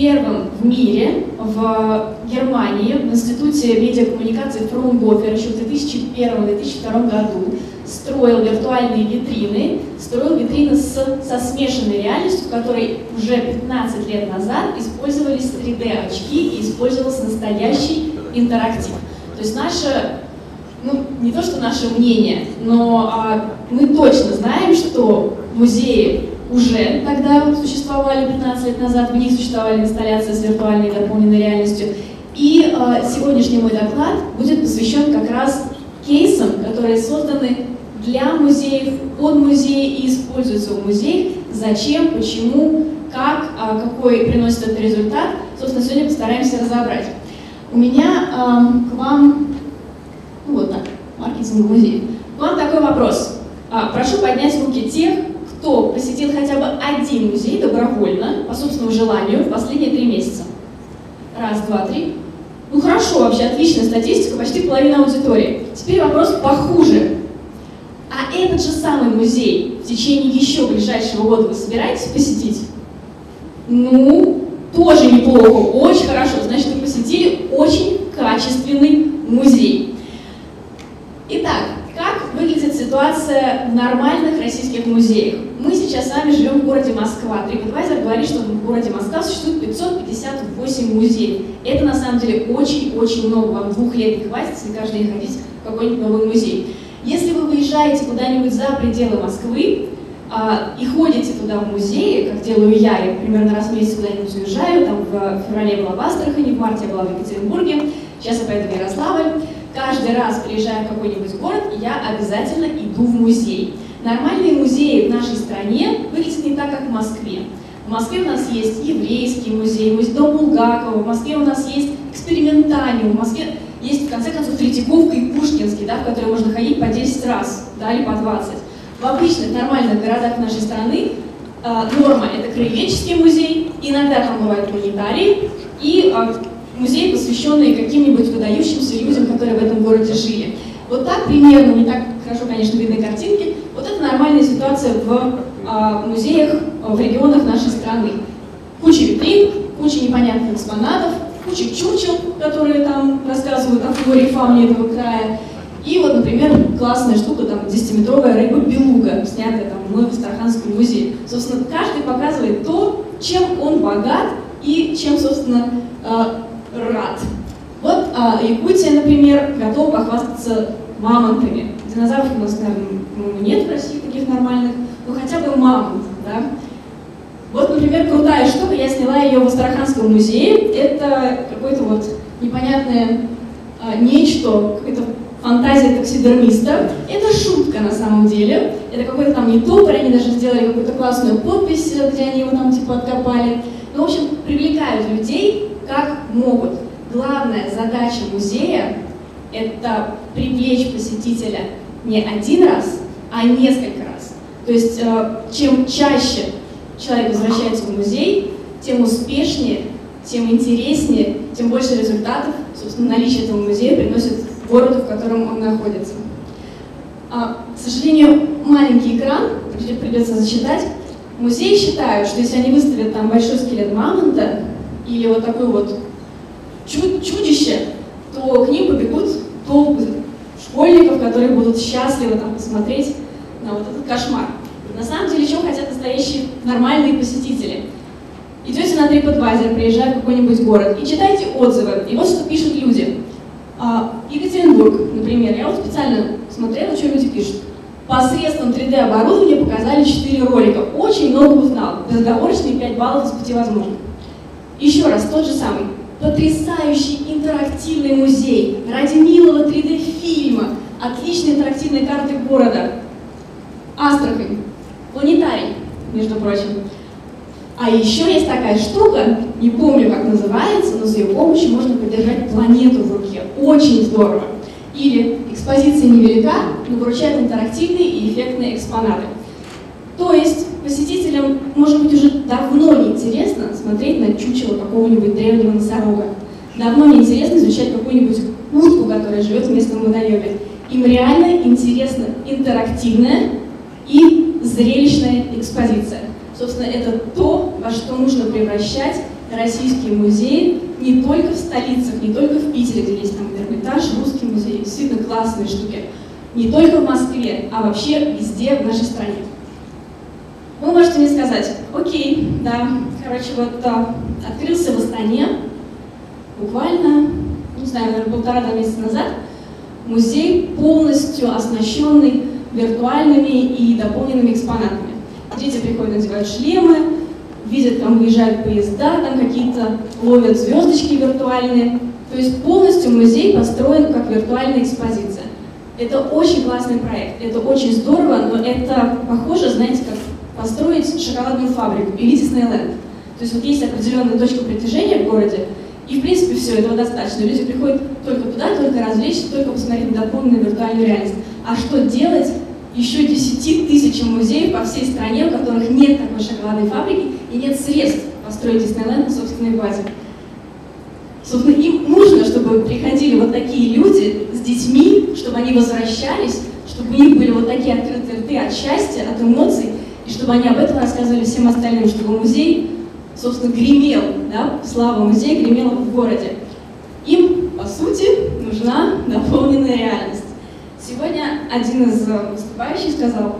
первым в мире в Германии в Институте медиакоммуникации Фраунгофер еще в 2001-2002 году строил виртуальные витрины, строил витрины с, со смешанной реальностью, в которой уже 15 лет назад использовались 3D-очки и использовался настоящий интерактив. То есть наше, ну не то что наше мнение, но а, мы точно знаем, что музеи уже тогда существовали 15 лет назад, в них существовали инсталляции с виртуальной дополненной реальностью. И э, сегодняшний мой доклад будет посвящен как раз кейсам, которые созданы для музеев, под музеи и используются в музеях, зачем, почему, как, э, какой приносит этот результат. Собственно, сегодня постараемся разобрать. У меня э, к вам, ну вот так, маркетинг музей. К вам такой вопрос. А, прошу поднять руки тех, кто посетил хотя бы один музей добровольно, по собственному желанию, в последние три месяца? Раз, два, три. Ну хорошо, вообще отличная статистика, почти половина аудитории. Теперь вопрос похуже. А этот же самый музей в течение еще ближайшего года вы собираетесь посетить? Ну, тоже неплохо, очень хорошо. Значит, вы посетили очень качественный музей. Итак, ситуация в нормальных российских музеях? Мы сейчас с вами живем в городе Москва. TripAdvisor говорит, что в городе Москва существует 558 музеев. Это на самом деле очень-очень много. Вам двух лет не хватит, если каждый день ходить в какой-нибудь новый музей. Если вы выезжаете куда-нибудь за пределы Москвы а, и ходите туда в музеи, как делаю я, я примерно раз в месяц куда-нибудь уезжаю, там в феврале была в Астрахани, в марте я была в Екатеринбурге, сейчас я поеду в Ярославль, каждый раз приезжая в какой-нибудь город, я обязательно иду в музей. Нормальные музеи в нашей стране выглядят не так, как в Москве. В Москве у нас есть еврейский музей, музей Дом Булгакова, в Москве у нас есть экспериментаниум, в Москве есть, в конце концов, Третьяковка и Пушкинский, да, в которые можно ходить по 10 раз, да, или по 20. В обычных нормальных городах нашей страны э, норма – это краеведческий музей, иногда там бывают планетарии и э, музей, посвященный каким-нибудь выдающимся людям, которые в этом городе жили. Вот так примерно, не так хорошо, конечно, видны картинки, вот это нормальная ситуация в а, музеях в регионах нашей страны. Куча витрин, куча непонятных экспонатов, куча чучел, которые там рассказывают о флоре и фауне этого края. И вот, например, классная штука, там, 10-метровая рыба-белуга, снятая там мной в Астраханском музее. Собственно, каждый показывает то, чем он богат и чем, собственно, рад. Вот а, Якутия, например, готова похвастаться мамонтами. Динозавров у нас, наверное, нет в России таких нормальных, но хотя бы мамонт, да. Вот, например, крутая штука, я сняла ее в Астраханском музее. Это какое-то вот непонятное а, нечто, какая-то фантазия таксидермиста. Это шутка на самом деле. Это какой-то там не топор, они даже сделали какую-то классную подпись, где они его там типа откопали. Ну, в общем, привлекают людей как могут. Главная задача музея – это привлечь посетителя не один раз, а несколько раз. То есть э, чем чаще человек возвращается в музей, тем успешнее, тем интереснее, тем больше результатов, собственно, наличие этого музея приносит городу, в котором он находится. А, к сожалению, маленький экран, придется зачитать. Музеи считают, что если они выставят там большой скелет мамонта или вот такой вот чудище, то к ним побегут толпы школьников, которые будут счастливы там, посмотреть на вот этот кошмар. На самом деле, чего хотят настоящие нормальные посетители? Идете на TripAdvisor, приезжая в какой-нибудь город, и читайте отзывы. И вот что пишут люди. А, Екатеринбург, например, я вот специально смотрела, что люди пишут. Посредством 3D-оборудования показали 4 ролика. Очень много узнал. Безоговорочные 5 баллов из 5 возможных. Еще раз, тот же самый потрясающий интерактивный музей, ради милого 3D-фильма, отличные интерактивные карты города, Астрахань, планетарий, между прочим. А еще есть такая штука, не помню, как называется, но с ее помощью можно поддержать планету в руке. Очень здорово. Или экспозиция невелика, но вручает интерактивные и эффектные экспонаты. То есть посетителям, может быть, уже давно неинтересно смотреть на чучело какого-нибудь древнего носорога. Давно неинтересно изучать какую-нибудь утку, которая живет в местном водоеме. Им реально интересна интерактивная и зрелищная экспозиция. Собственно, это то, во что нужно превращать российские музеи не только в столицах, не только в Питере, где есть там Эрмитаж, Русский музей, действительно классные штуки, не только в Москве, а вообще везде в нашей стране. Вы можете мне сказать, окей, да, короче, вот а, открылся в Астане буквально, не знаю, наверное, полтора-два месяца назад, музей полностью оснащенный виртуальными и дополненными экспонатами. Дети приходят, надевают шлемы, видят, там выезжают поезда, там какие-то ловят звездочки виртуальные. То есть полностью музей построен как виртуальная экспозиция. Это очень классный проект, это очень здорово, но это похоже, знаете, как построить шоколадную фабрику или Диснейленд. То есть вот есть определенная точка притяжения в городе, и в принципе все, этого достаточно. Люди приходят только туда, только развлечься, только посмотреть на дополненную виртуальную реальность. А что делать еще 10 тысячам музеев по всей стране, у которых нет такой шоколадной фабрики и нет средств построить Диснейленд на собственной базе? Собственно, им нужно, чтобы приходили вот такие люди с детьми, чтобы они возвращались, чтобы у них были вот такие открытые рты от счастья, от эмоций, и чтобы они об этом рассказывали всем остальным, чтобы музей, собственно, гремел, да, слава музея гремела в городе. Им, по сути, нужна дополненная реальность. Сегодня один из выступающих сказал,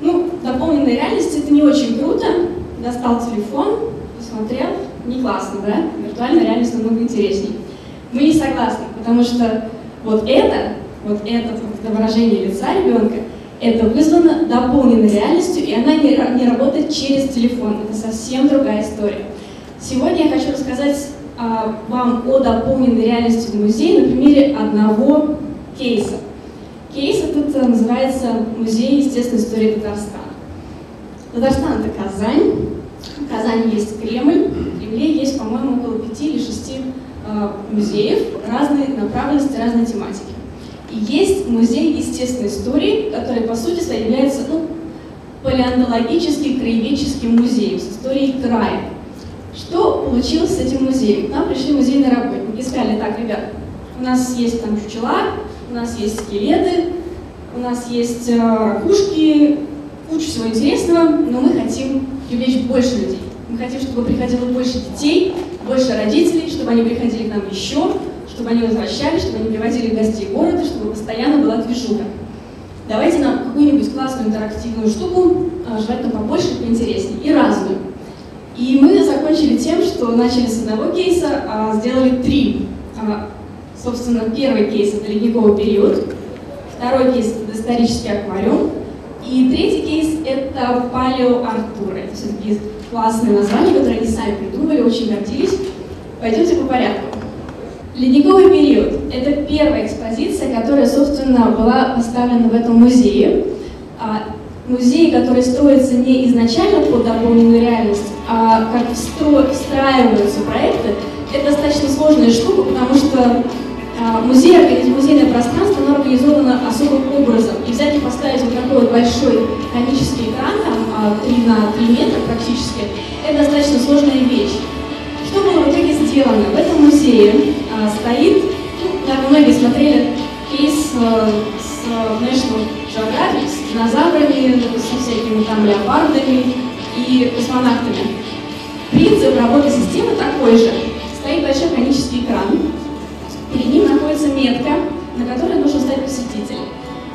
ну, дополненная реальность это не очень круто, достал телефон, посмотрел, не классно, да? Виртуальная реальность намного интереснее. Мы не согласны, потому что вот это, вот это, это выражение лица ребенка, это вызвано дополненной реальностью, и она не, не работает через телефон. Это совсем другая история. Сегодня я хочу рассказать а, вам о дополненной реальности в музее на примере одного кейса. Кейс этот называется Музей естественной истории Татарстана. Татарстан – это Казань. В Казани есть Кремль. В Кремле есть, по-моему, около пяти или шести э, музеев разной направленности, разной тематики. И есть музей естественной истории, который, по сути является ну, палеонтологическим краеведческим музеем с историей края. Что получилось с этим музеем? К нам пришли музейные работники и сказали, так, ребят, у нас есть там чучела, у нас есть скелеты, у нас есть э, ракушки, куча всего интересного, но мы хотим привлечь больше людей. Мы хотим, чтобы приходило больше детей, больше родителей, чтобы они приходили к нам еще, чтобы они возвращались, чтобы они привозили гостей города, чтобы постоянно была движуха. Давайте нам какую-нибудь классную интерактивную штуку, а, желательно побольше, поинтереснее и разную. И мы закончили тем, что начали с одного кейса, а сделали три. А, собственно, первый кейс – это ледниковый период, второй кейс – это исторический аквариум, и третий кейс – это палеоартура. Это все-таки классные названия, которые они сами придумали, очень гордились. Пойдемте по порядку. Ледниковый период – это первая экспозиция, которая, собственно, была поставлена в этом музее. А, музей, который строится не изначально под дополненную реальность, а как встраиваются проекты, это достаточно сложная штука, потому что а, музей, музейное пространство, оно организовано особым образом. И взять и поставить вот такой вот большой конический экран, там 3 а, на 3 метра практически, это достаточно сложная вещь. Сделано? В этом музее а, стоит, ну, наверное, многие смотрели кейс а, с National Geographic, с динозаврами, со всякими там леопардами и космонавтами. Принцип работы системы такой же. Стоит большой конический экран, перед ним находится метка, на которой должен стать посетитель.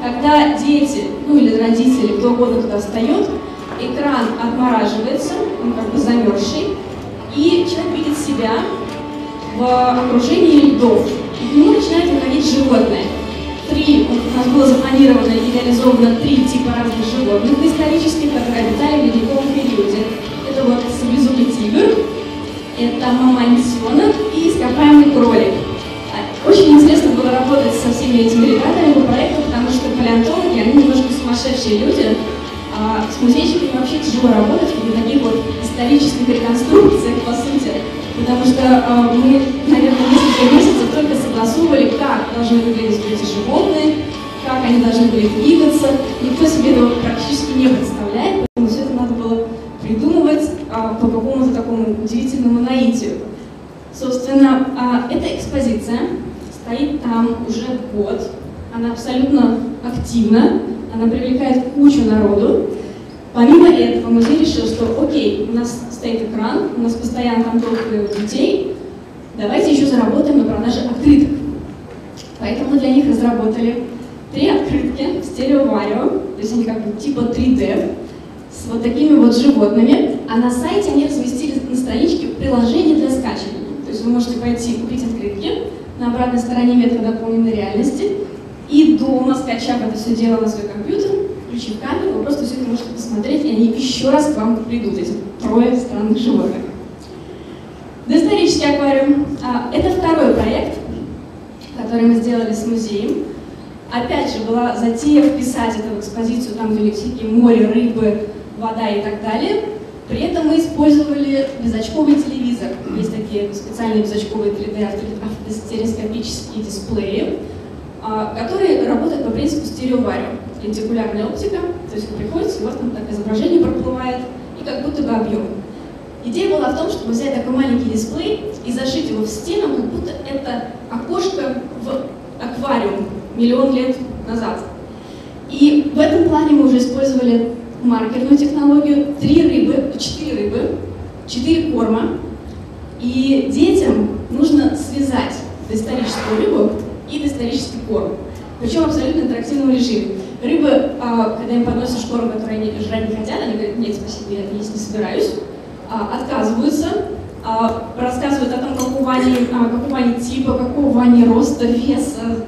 Когда дети, ну или родители, кто угодно туда встает, экран отмораживается, он как бы замерзший, и человек видит себя в окружении льдов. И к нему начинает выходить животное. Три, у нас было запланировано и реализовано три типа разных животных исторических, которые обитали в ледниковом периоде. Это вот саблезубый тигр, это мамонтенок и ископаемый кролик. А, очень интересно было работать со всеми этими ребятами по проекту, потому что палеонтологи, они немножко сумасшедшие люди, а с музейщиками вообще тяжело работать в таких вот исторических реконструкциях, по сути, потому что э, мы, наверное, несколько месяцев только согласовывали, как должны выглядеть эти животные, как они должны были двигаться. Никто себе этого практически не представляет, поэтому все это надо было придумывать а, по какому-то такому удивительному наитию. Собственно, а, эта экспозиция стоит там уже год, она абсолютно активна, она привлекает кучу народу. Помимо этого, музей решил, что окей, у нас стоит экран, у нас постоянно там толпы детей, давайте еще заработаем на продаже открыток. Поэтому для них разработали три открытки в стереоварио, то есть они как бы типа 3D, с вот такими вот животными, а на сайте они разместили на страничке приложение для скачивания. То есть вы можете пойти купить открытки на обратной стороне метра дополненной реальности, и дома, скачав это все дело на свой компьютер, включив камеру, вы просто все это можете посмотреть, и они еще раз к вам придут, эти трое странных животных. Доисторический аквариум. А, это второй проект, который мы сделали с музеем. Опять же, была затея вписать это в экспозицию, там, них всякие море, рыбы, вода и так далее. При этом мы использовали безочковый телевизор. Есть такие специальные безочковые 3D стереоскопические дисплеи, которые работают по принципу стереоварио. Лентикулярная оптика, то есть вы приходите, вас там так изображение проплывает, и как будто бы объем. Идея была в том, чтобы взять такой маленький дисплей и зашить его в стену, как будто это окошко в аквариум миллион лет назад. И в этом плане мы уже использовали маркерную технологию, три рыбы, четыре рыбы, четыре корма. И детям нужно связать доисторическую рыбу и доисторический корм. Причем в абсолютно интерактивном режиме. Рыбы, а, когда им подносишь корм, который они жрать не хотят, они говорят, нет, спасибо, я есть не собираюсь, а, отказываются, а, рассказывают о том, какого они, какого они типа, какого они роста, веса,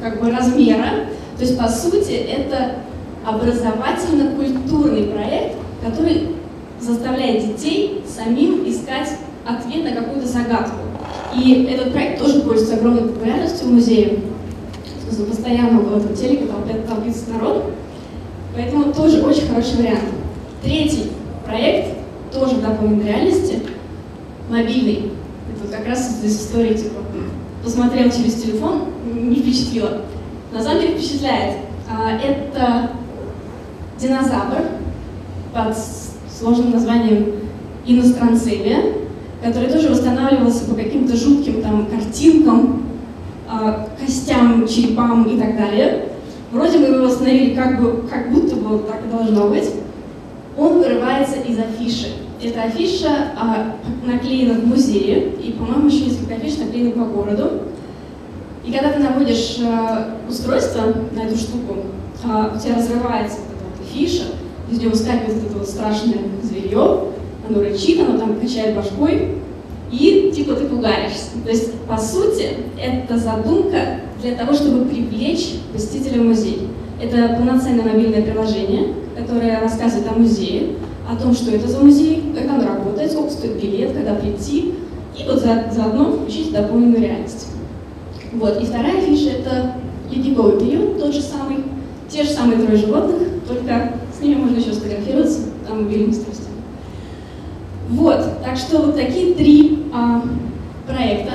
как бы размера. То есть, по сути, это образовательно-культурный проект, который заставляет детей самим искать ответ на какую-то загадку. И этот проект тоже пользуется огромной популярностью в музее. Постоянно около этого телека толпится народ. Поэтому тоже очень хороший вариант. Третий проект, тоже в реальности, мобильный. Это как раз из истории, типа, посмотрел через телефон, не впечатлило. На самом деле впечатляет. А, это динозавр под сложным названием иностранцевия, который тоже восстанавливался по каким-то жутким там картинкам, э, костям, черепам и так далее. Вроде бы его восстановили как, бы, как будто бы так и должно быть. Он вырывается из афиши. Эта афиша э, наклеена в музее, и, по-моему, еще несколько афиш наклеены по городу. И когда ты наводишь э, устройство на эту штуку, э, у тебя разрывается фиша, из него выскакивает это вот страшное зверье, оно рычит, оно там качает башкой, и типа ты пугаешься. То есть, по сути, это задумка для того, чтобы привлечь посетителя в музей. Это полноценное мобильное приложение, которое рассказывает о музее, о том, что это за музей, как он работает, сколько стоит билет, когда прийти, и вот за, заодно включить дополненную реальность. Вот. И вторая фиша — это ледниковый период, тот же самый, те же самые трое животных, только с ними можно еще сфотографироваться на мобильных устройствах. Вот, так что вот такие три а, проекта,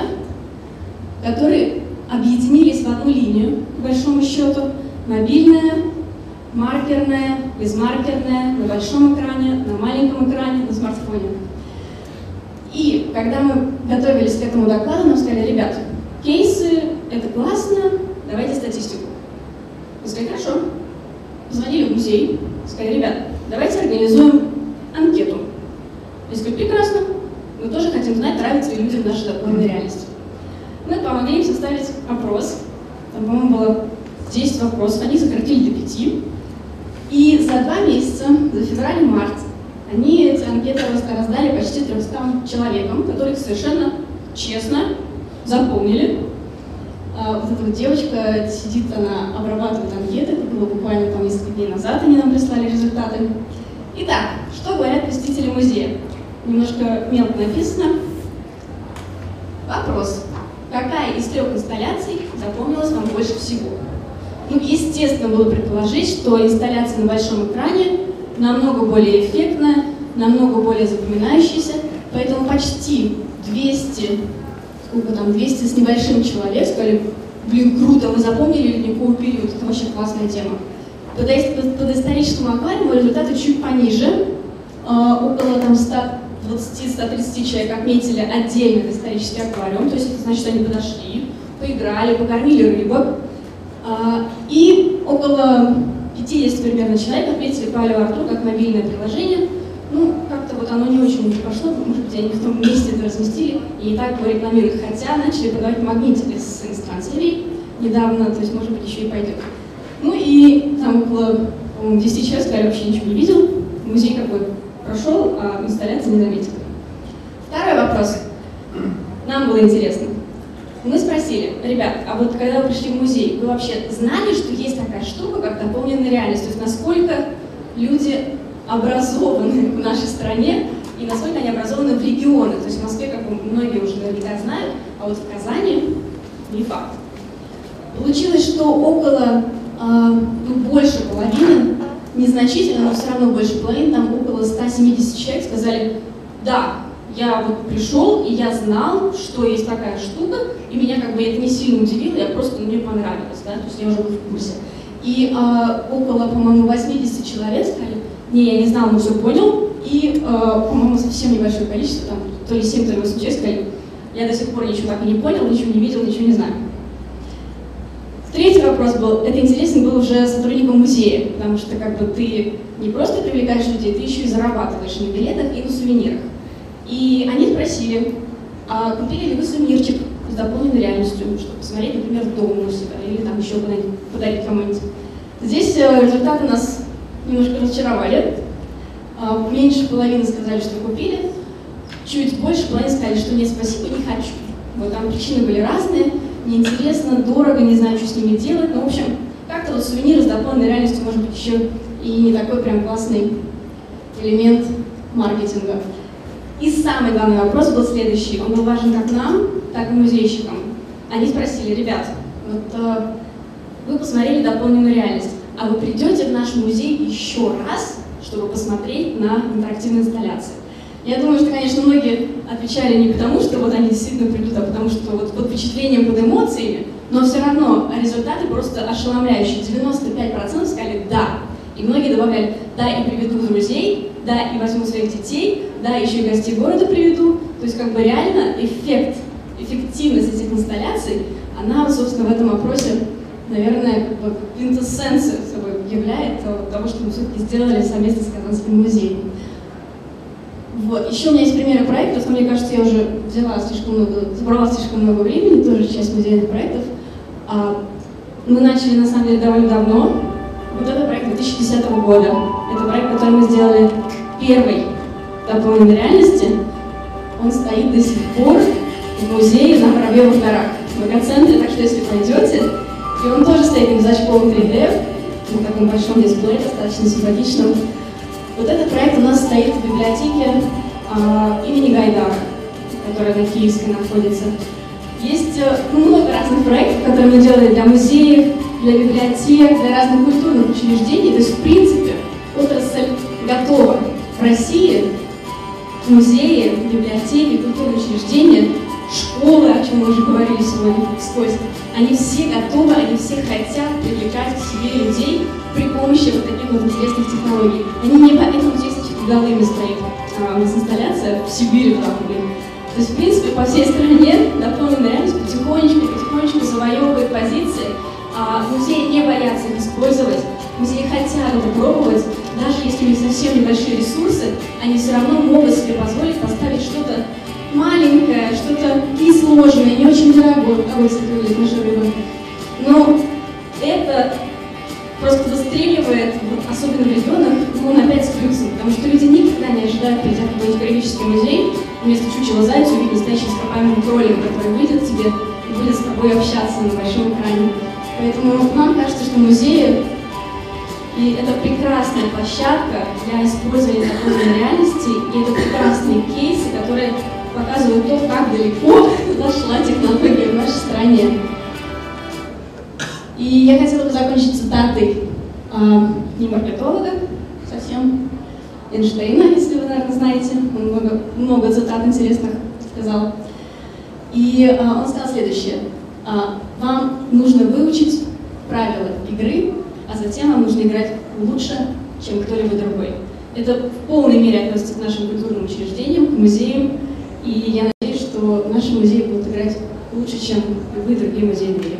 которые объединились в одну линию, по большому счету, мобильная, маркерная, безмаркерная, на большом экране, на маленьком экране, на смартфоне. И когда мы готовились к этому докладу, нам сказали, ребят, кейсы — это классно, давайте статистику. Мы сказали, хорошо, позвонили в музей, сказали, ребят, давайте организуем анкету. Я сказали, прекрасно, мы тоже хотим знать, нравится ли людям наша дополненная реальность. Мы помогли им составить опрос, там, по-моему, было 10 вопросов, они сократили до 5. И за два месяца, за февраль и март, они эти анкеты раздали почти 300 человекам, которых совершенно честно заполнили а, вот эта вот девочка сидит, она обрабатывает анкеты, это было буквально там несколько дней назад, они нам прислали результаты. Итак, что говорят посетители музея? Немножко мелко написано. Вопрос. Какая из трех инсталляций запомнилась вам больше всего? Ну, естественно, было предположить, что инсталляция на большом экране намного более эффектная, намного более запоминающаяся, поэтому почти 200 сколько там, 200 с небольшим человек, сказали, блин, круто, мы запомнили ледниковый период, это вообще классная тема. По, по историческому аквариуму результаты чуть пониже, а, около там 120-130 человек отметили отдельно исторический аквариум, то есть это значит, что они подошли, поиграли, покормили рыбок, и около 50 примерно человек отметили Палео Артур как мобильное приложение. Ну, как-то вот оно не очень пошло, может быть, они в том месте это разместили и не так его рекламируют. Хотя начали продавать магнитики с инстанцией недавно, то есть, может быть, еще и пойдет. Ну и там около, по-моему, 10 человек сказали, вообще ничего не видел. Музей как бы прошел, а инсталляции не заметил. Второй вопрос. Нам было интересно. Мы спросили, ребят, а вот когда вы пришли в музей, вы вообще знали, что есть такая штука, как дополненная реальность? То есть насколько люди образованы в нашей стране и насколько они образованы в регионы. То есть в Москве, как многие уже наверняка знают, а вот в Казани не факт. Получилось, что около, э, больше половины, незначительно, но все равно больше половины, там около 170 человек сказали, да, я вот пришел, и я знал, что есть такая штука, и меня как бы это не сильно удивило, я просто мне понравилось, да, то есть я уже был в курсе. И э, около, по-моему, 80 человек сказали, не, я не знал, но все понял, и, э, по-моему, совсем небольшое количество, там, то ли 7, то ли 8 человек сказали, я до сих пор ничего так и не понял, ничего не видел, ничего не знаю. Третий вопрос был, это интересно был уже сотрудникам музея, потому что как бы ты не просто привлекаешь людей, ты еще и зарабатываешь на билетах и на сувенирах. И они спросили, а купили ли вы сувенирчик с дополненной реальностью, чтобы посмотреть, например, дома у себя или там еще подарить кому-нибудь. Здесь э, результаты нас немножко разочаровали. А, меньше половины сказали, что купили, чуть больше половины сказали, что нет, спасибо, не хочу. Вот там причины были разные, неинтересно, дорого, не знаю, что с ними делать. Ну, в общем, как-то вот сувениры с дополненной реальностью может быть еще и не такой прям классный элемент маркетинга. И самый главный вопрос был следующий. Он был важен как нам, так и музейщикам. Они спросили, ребят, вот э, вы посмотрели дополненную реальность, а вы придете в наш музей еще раз, чтобы посмотреть на интерактивные инсталляции? Я думаю, что, конечно, многие отвечали не потому, что вот они действительно придут, а потому что вот под впечатлением, под эмоциями, но все равно результаты просто ошеломляющие. 95% сказали «да». И многие добавляли «да, и приведу друзей», «да, и возьму своих детей», «да, еще и гостей города приведу». То есть как бы реально эффект, эффективность этих инсталляций, она, собственно, в этом опросе, наверное, как бы квинтэссенцию собой являет того, что мы все-таки сделали совместно с Казанским музеем. Вот. Еще у меня есть примеры проектов, но мне кажется, я уже взяла слишком много, забрала слишком много времени, тоже часть музейных проектов. А, мы начали, на самом деле, довольно давно. Вот это проект 2010 года. Это проект, который мы сделали первый дополненной реальности. Он стоит до сих пор в музее на Воробьевых горах, в экоцентре, так что если пойдете, и он тоже стоит на зачковом 3D, на таком большом дисплее, достаточно симпатичном. Вот этот проект у нас стоит в библиотеке э, имени Гайдара, которая на Киевской находится. Есть э, много разных проектов, которые мы делаем для музеев, для библиотек, для разных культурных учреждений. То есть, в принципе, отрасль готова. В России музеи, библиотеки, культурные учреждения, школы, о чем мы уже говорили сегодня вскользь, они все готовы, они все хотят привлекать к себе людей при помощи вот таких вот интересных технологий. Они не поэтому здесь, Голыме стоит а, у нас инсталляция в Сибири в Дахуле. То есть, в принципе, по всей стране дополненная реальность потихонечку, потихонечку завоевывает позиции. А музеи не боятся их использовать, музеи хотят это пробовать, даже если у них совсем небольшие ресурсы, они все равно могут себе позволить поставить что-то маленькое, что-то несложное, не очень дорогое, ой, смотрите, наша рыба. Но это просто выстреливает, особенно в регионах, ну, он опять с плюсом, потому что люди никогда не ожидают, придя в какой-нибудь героический музей, вместо чучела зайца увидеть настоящий ископаемый кролик, который выйдет тебе и будет с тобой общаться на большом экране. Поэтому нам кажется, что музеи и это прекрасная площадка для использования такой реальности, и это прекрасные кейсы, которые показывают то, как далеко зашла технология в нашей стране. И я хотела бы закончить цитатой э, не маркетолога, совсем Эйнштейна, если вы, наверное, знаете. Он много, много цитат интересных сказал. И э, он сказал следующее. Э, вам нужно выучить правила игры, а затем вам нужно играть лучше, чем кто-либо другой. Это в полной мере относится к нашим культурным учреждениям, к музеям, и я надеюсь, что наши музеи будут играть лучше, чем любые другие музеи в мире.